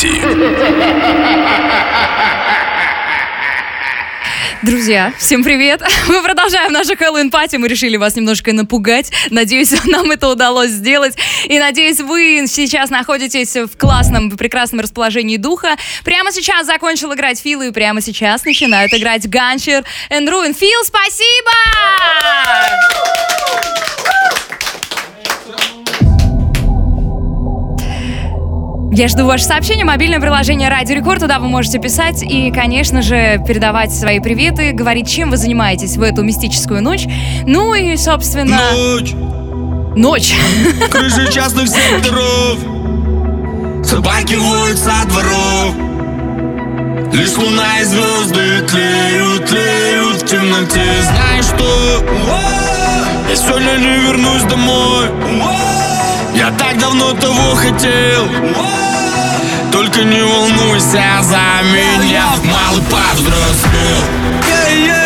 пати. Друзья, всем привет! Мы продолжаем нашу Хэллоуин пати. Мы решили вас немножко напугать. Надеюсь, нам это удалось сделать. И надеюсь, вы сейчас находитесь в классном, прекрасном расположении духа. Прямо сейчас закончил играть Фил, и прямо сейчас начинают играть Ганчер и Руин. Фил, спасибо! Я жду ваше сообщение. Мобильное приложение Радио Рекорд. Туда вы можете писать и, конечно же, передавать свои приветы, говорить, чем вы занимаетесь в эту мистическую ночь. Ну и, собственно... Ночь, Ночь. крыши частных секторов Собаки воют со дворов Лишь луна и звезды тлеют, тлеют в темноте Знаешь что? Я сегодня не вернусь домой Я так давно того хотел Только не волнуйся за меня Малый повзрослел Yeah, yeah,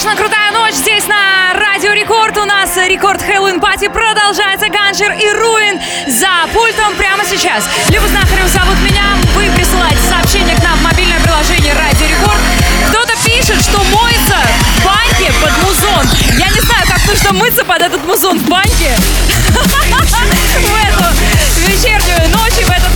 страшно крутая ночь здесь на Радио Рекорд. У нас Record Halloween Party продолжается. Gancher и Ruin за пультом прямо сейчас. Люба Знахарев зовут меня. Вы присылаете сообщение к нам в мобильное приложение Радио Рекорд. Кто-то пишет, что моется в баньке под музон. Я не знаю, как нужно мыться под этот музон в баньке. В эту вечернюю ночь и в этот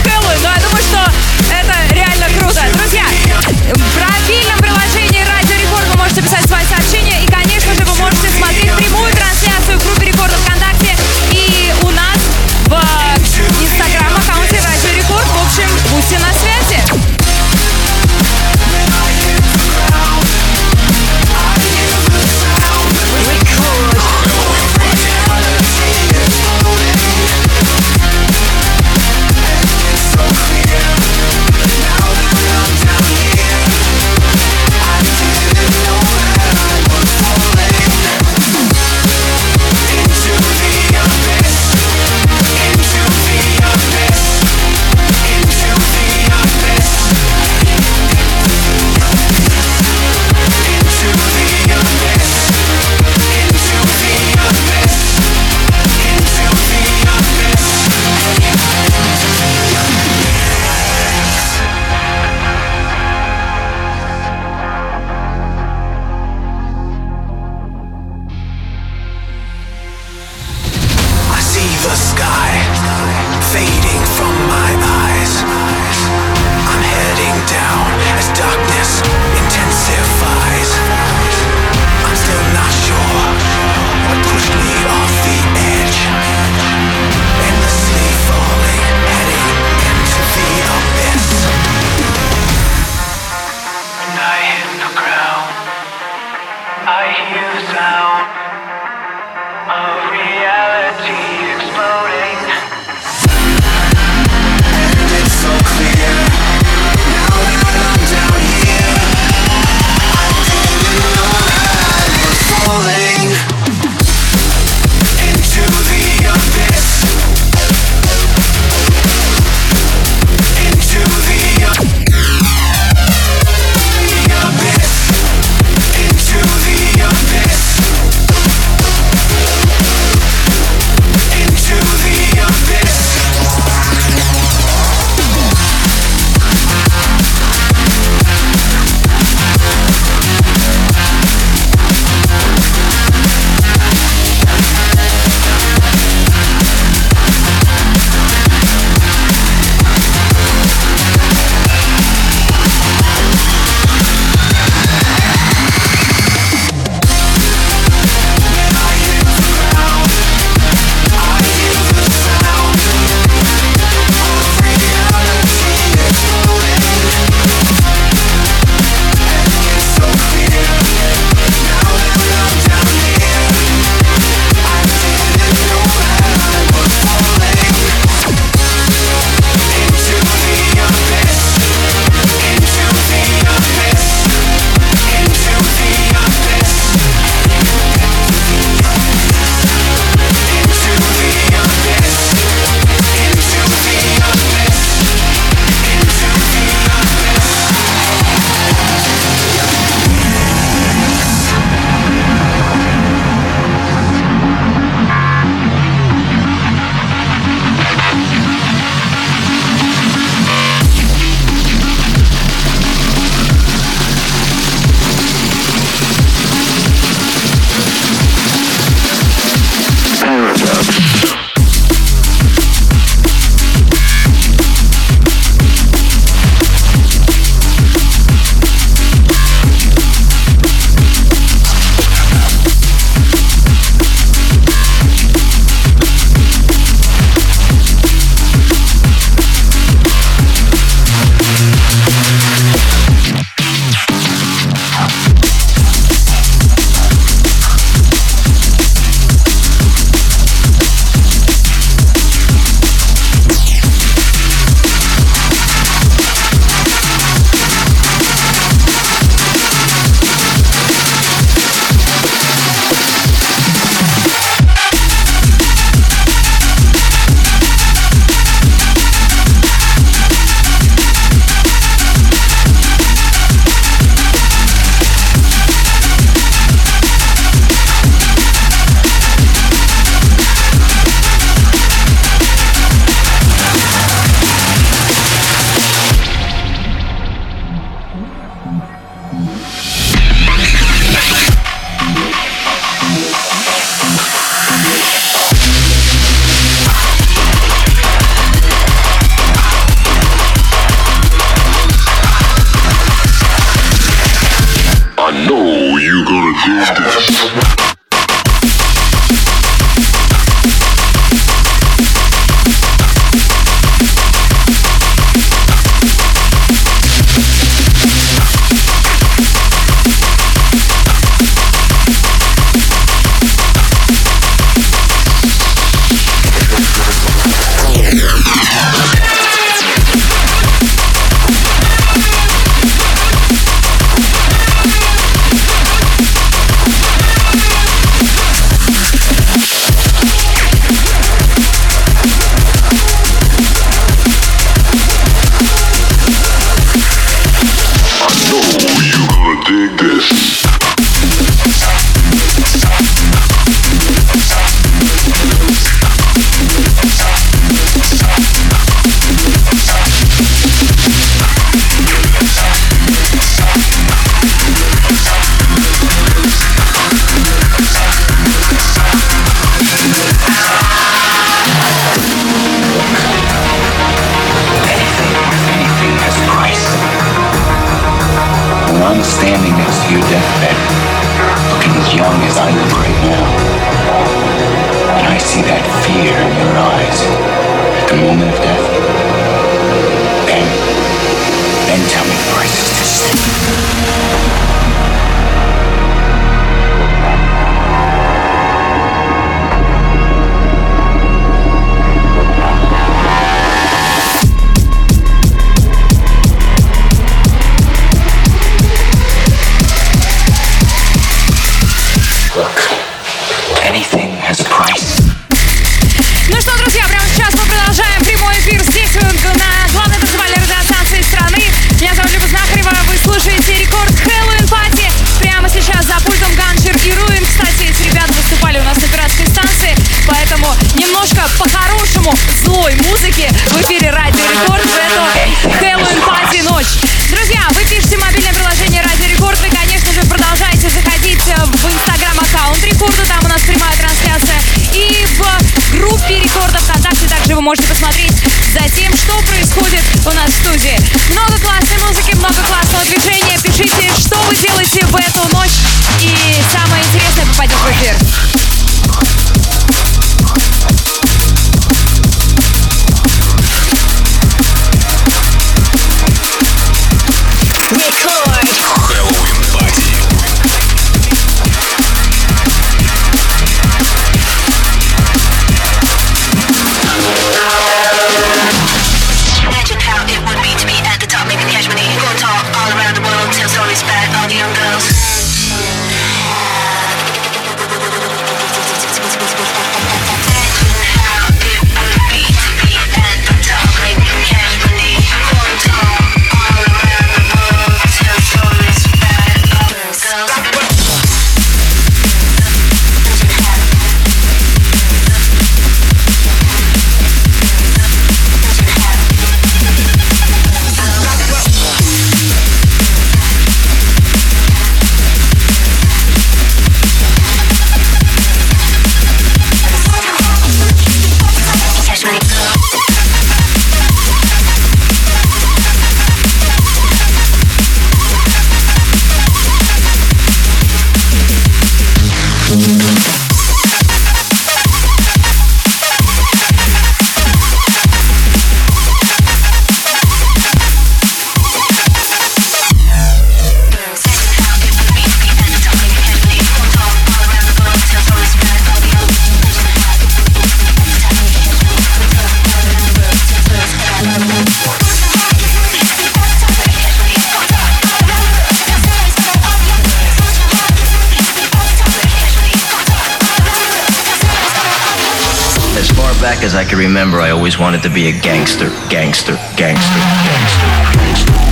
back as I can remember, I always wanted to be a gangster, gangster, gangster, gangster,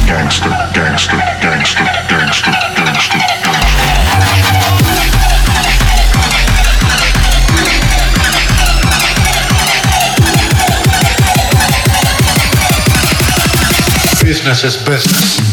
gangster, gangster, gangster, gangster, gangster, gangster. Business is business.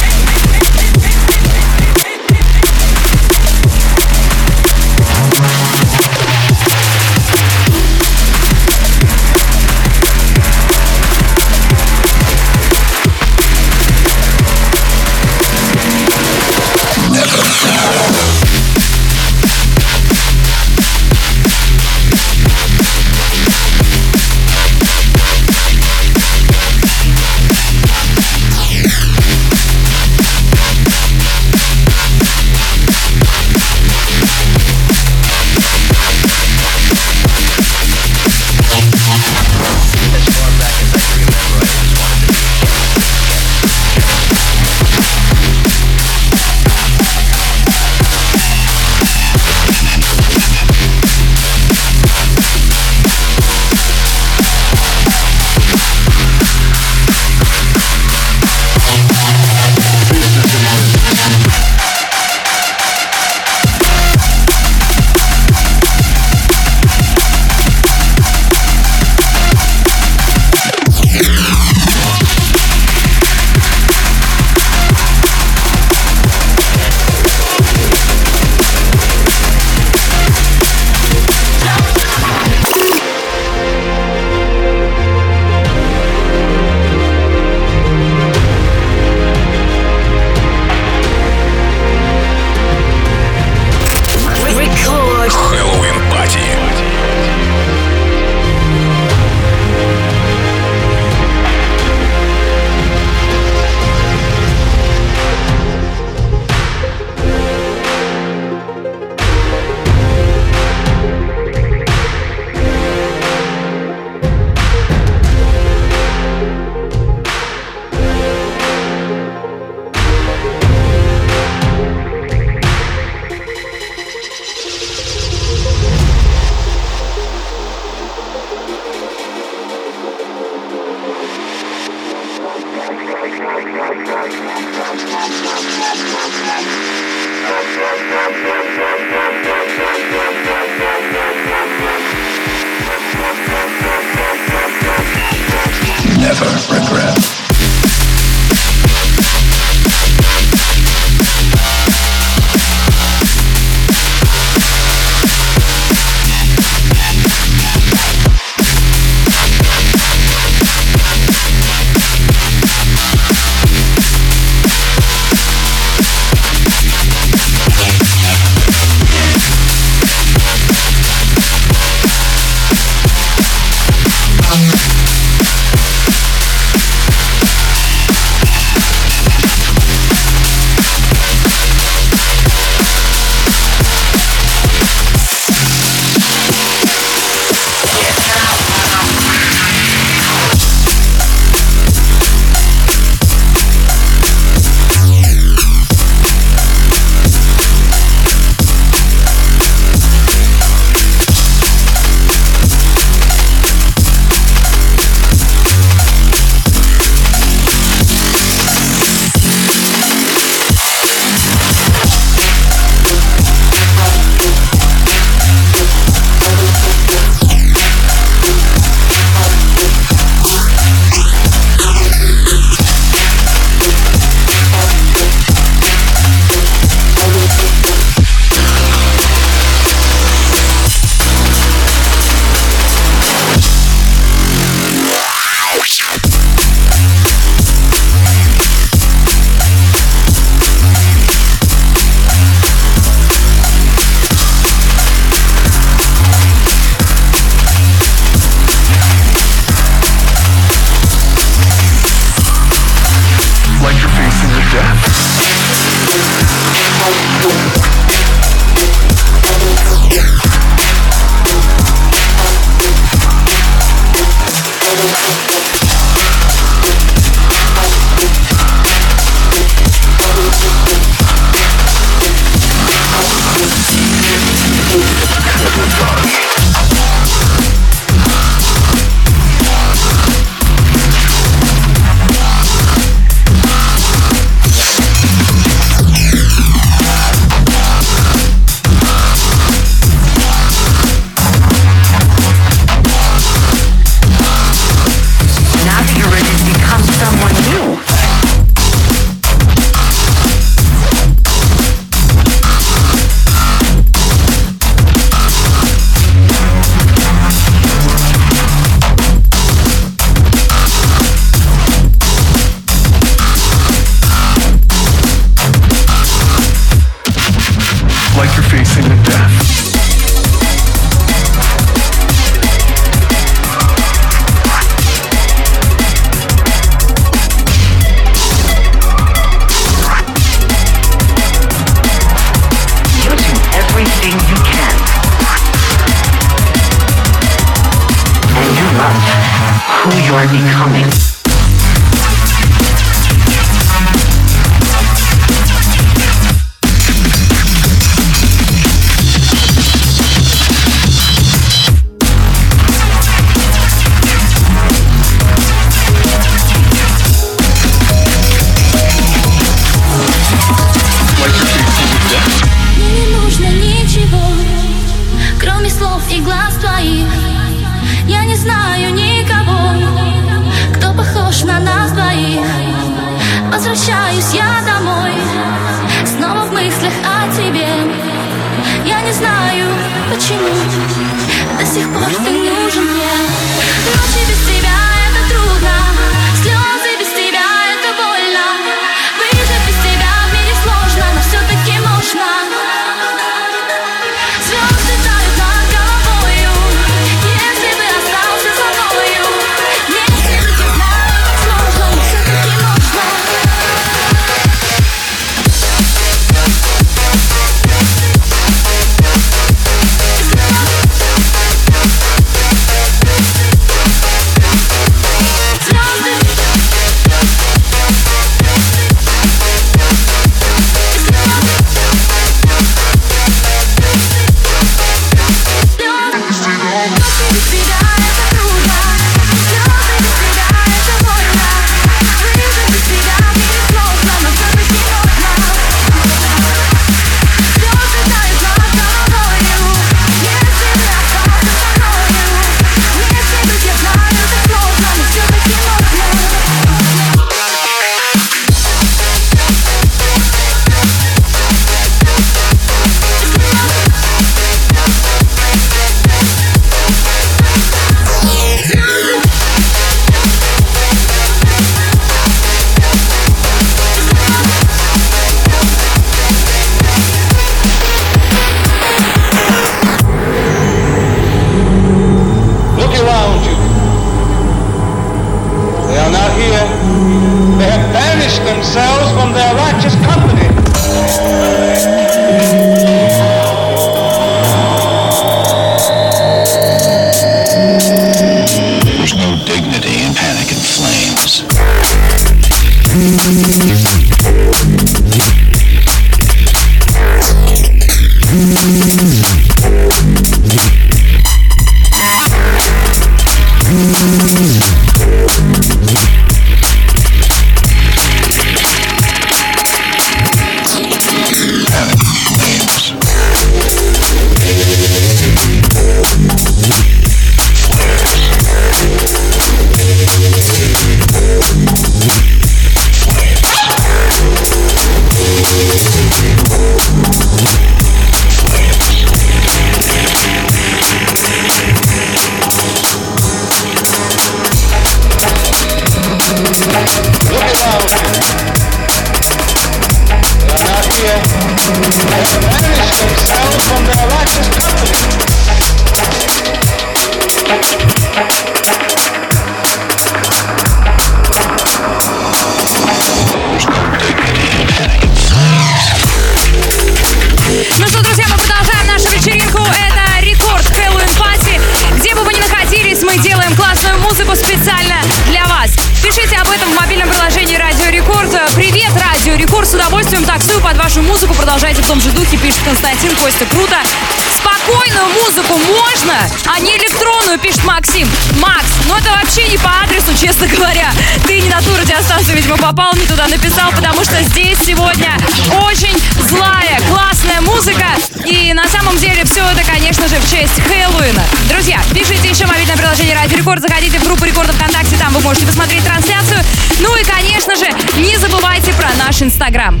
что здесь сегодня очень злая, классная музыка. И на самом деле все это, конечно же, в честь Хэллоуина. Друзья, пишите еще мобильное приложение Радио Рекорд, заходите в группу Рекорда ВКонтакте, там вы можете посмотреть трансляцию. Ну и, конечно же, не забывайте про наш Инстаграм.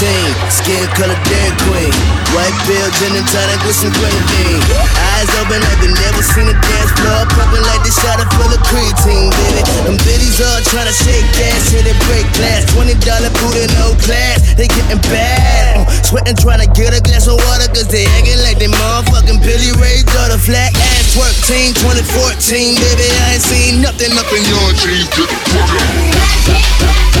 Skin color Dairy Queen. White pill, gin and tonic with some grenadine. Eyes open like they never seen a dance floor. Pumping like they shot it full of creatine, baby. Them biddies all trying to shake ass, hit it break glass. $20 booty, no class. They getting bad. Uh, sweating trying to get a glass of water, cause they acting like they motherfucking Billy Ray daughter. Flat ass twerk team 2014, baby. I ain't seen nothing up in your dreams. Get the fuck out.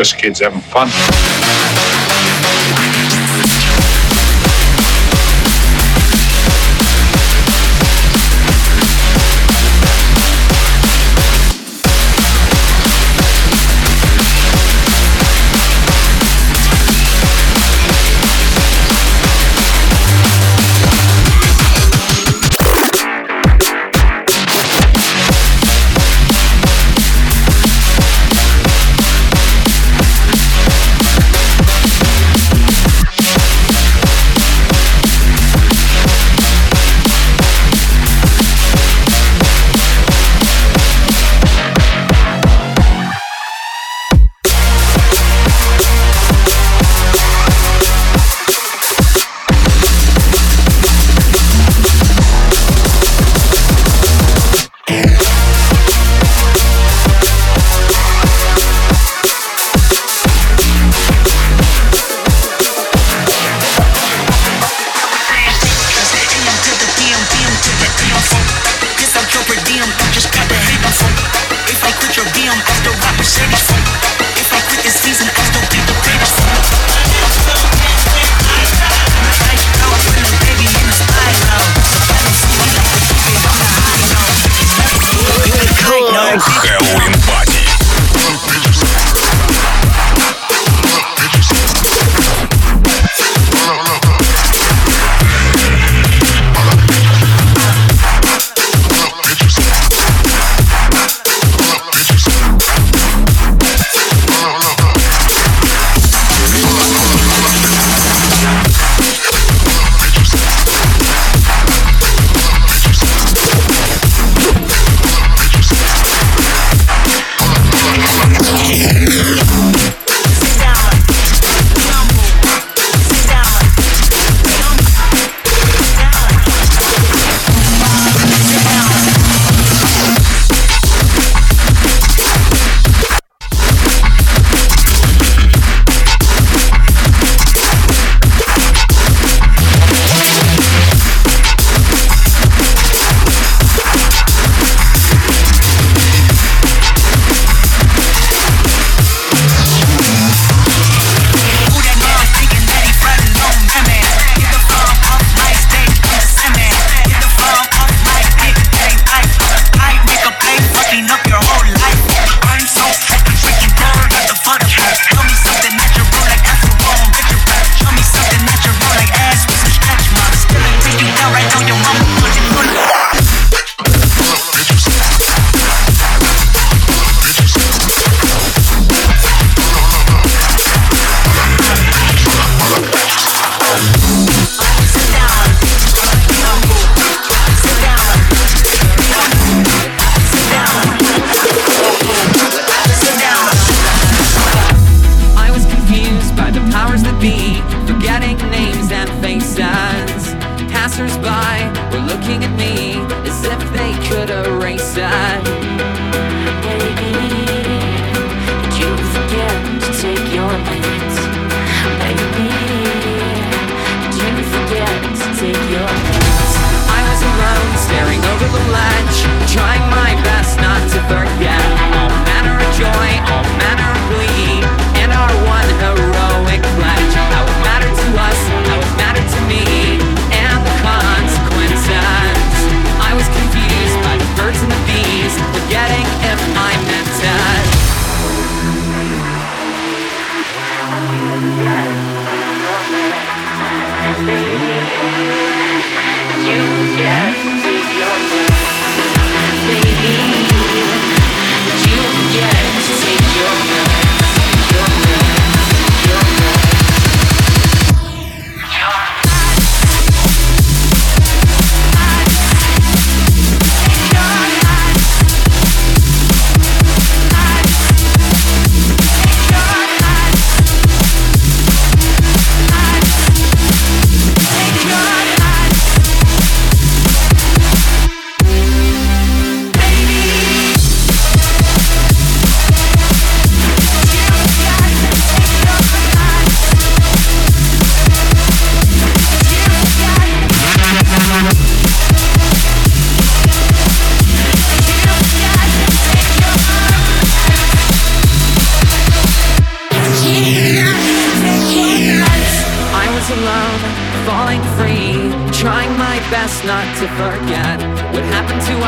Just kids having fun.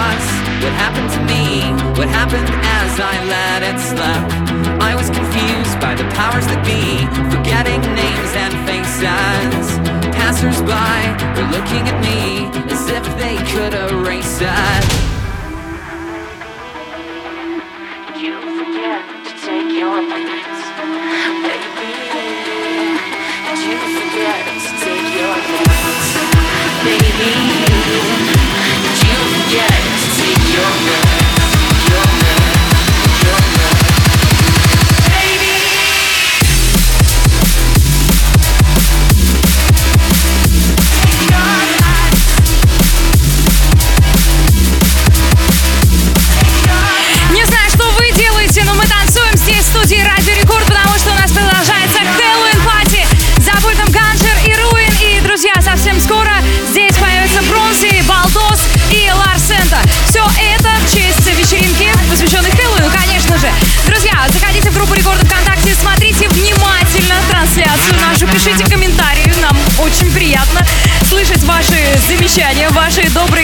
What happened to me, what happened as I let it slip. I was confused by the powers that be, forgetting names and faces. Passers-by were looking at me as if they could erase it. You forget to take your meds, baby. Did you forget to take your meds, baby? yet to your bed.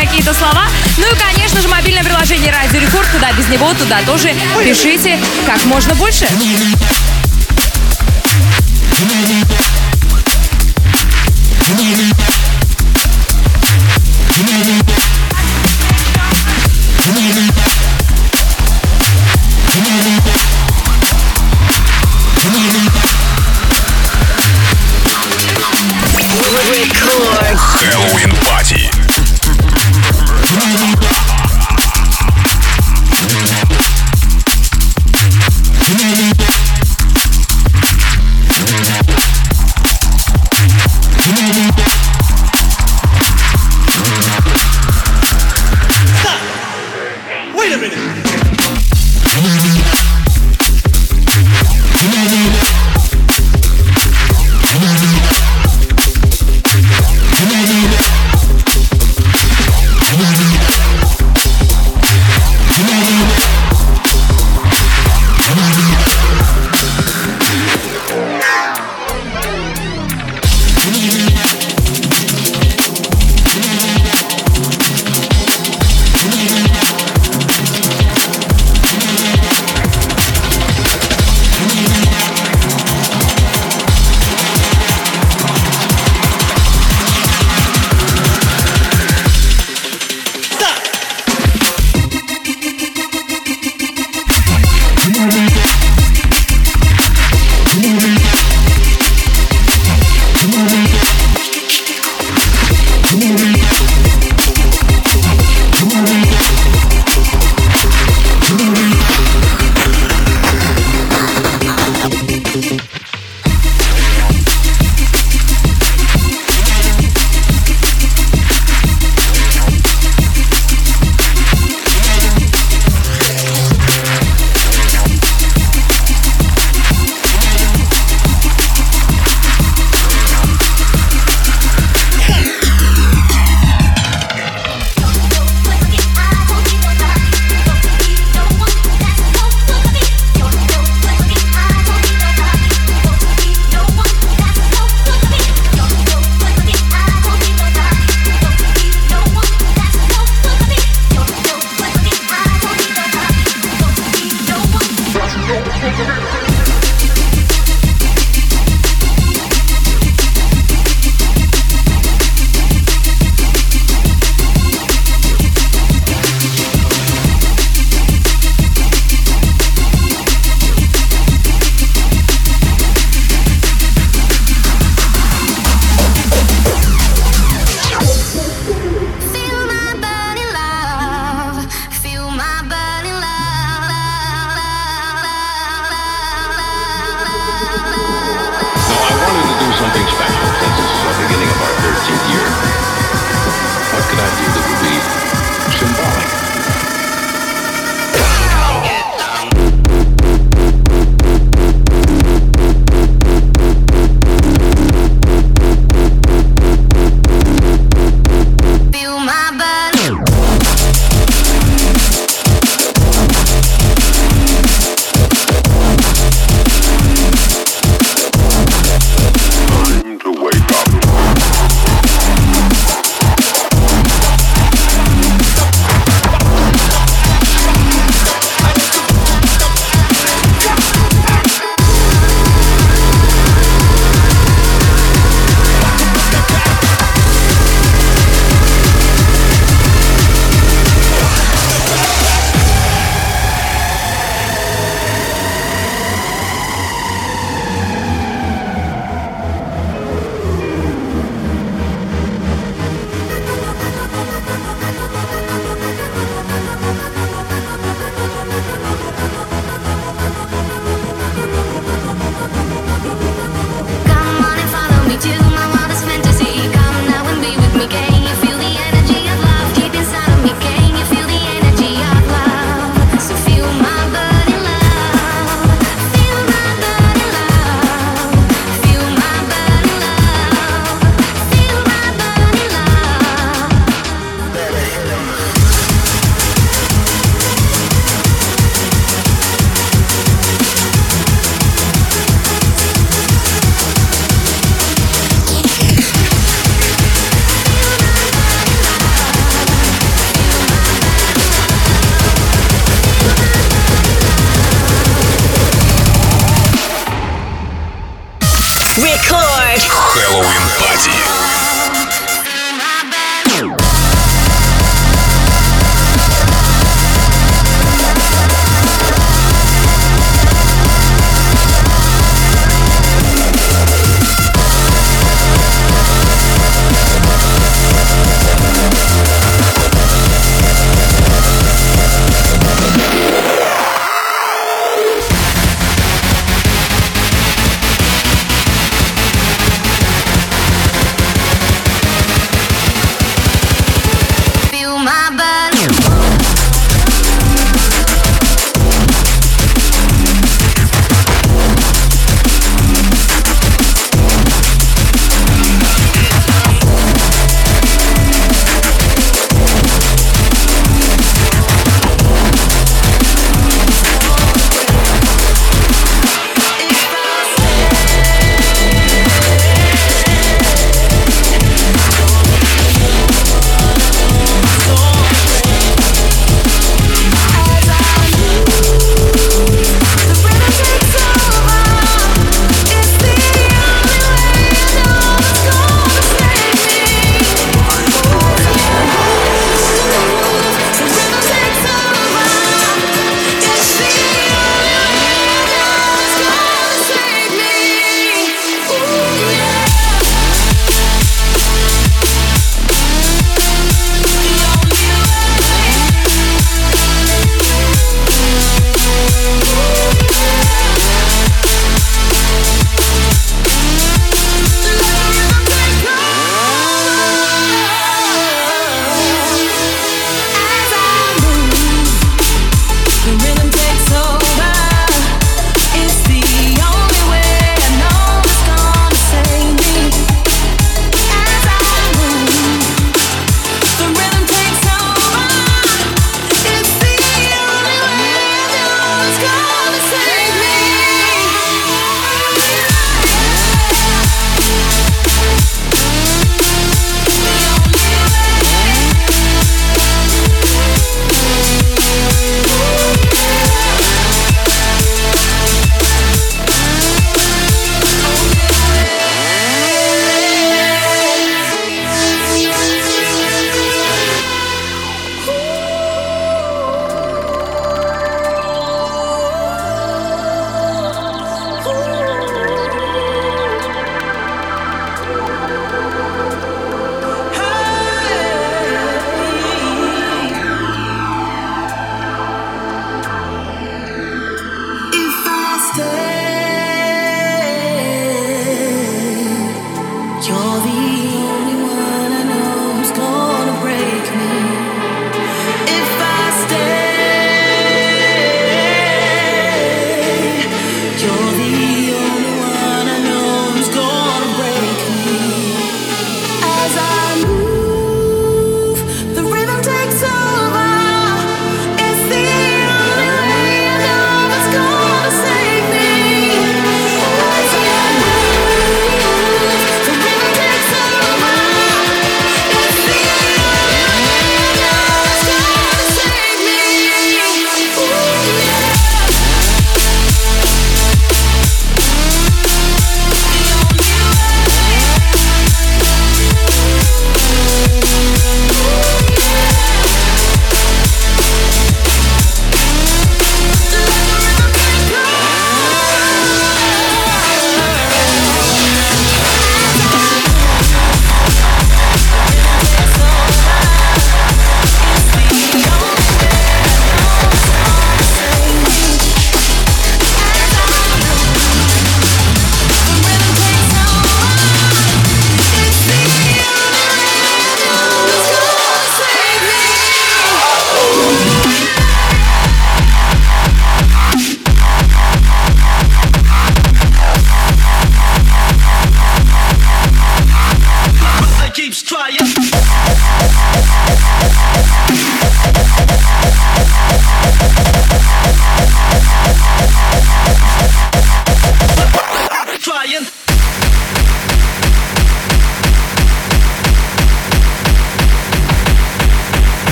Какие-то слова. Ну и, конечно же, мобильное приложение Радио Рекорд, куда без него, туда тоже пишите как можно больше.